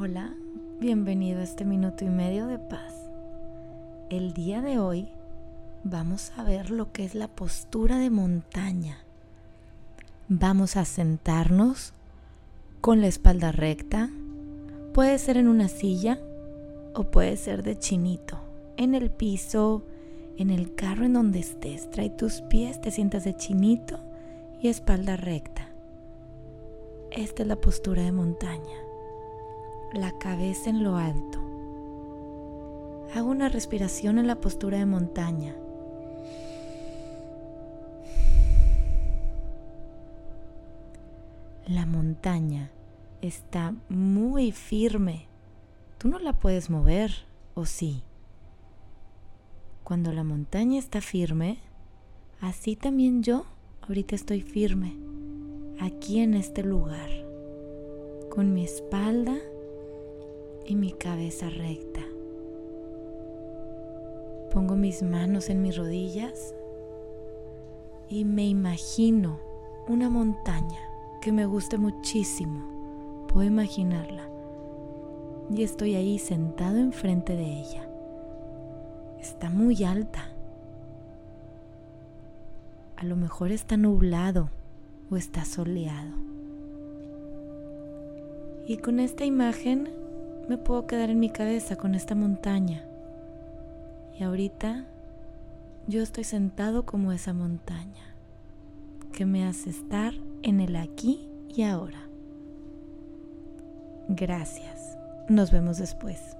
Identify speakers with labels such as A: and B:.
A: Hola, bienvenido a este minuto y medio de paz. El día de hoy vamos a ver lo que es la postura de montaña. Vamos a sentarnos con la espalda recta. Puede ser en una silla o puede ser de chinito, en el piso, en el carro en donde estés. Trae tus pies, te sientas de chinito y espalda recta. Esta es la postura de montaña la cabeza en lo alto. Hago una respiración en la postura de montaña. La montaña está muy firme. Tú no la puedes mover, ¿o sí? Cuando la montaña está firme, así también yo ahorita estoy firme, aquí en este lugar, con mi espalda y mi cabeza recta. Pongo mis manos en mis rodillas y me imagino una montaña que me guste muchísimo. Puedo imaginarla. Y estoy ahí sentado enfrente de ella. Está muy alta. A lo mejor está nublado o está soleado. Y con esta imagen me puedo quedar en mi cabeza con esta montaña. Y ahorita yo estoy sentado como esa montaña que me hace estar en el aquí y ahora. Gracias. Nos vemos después.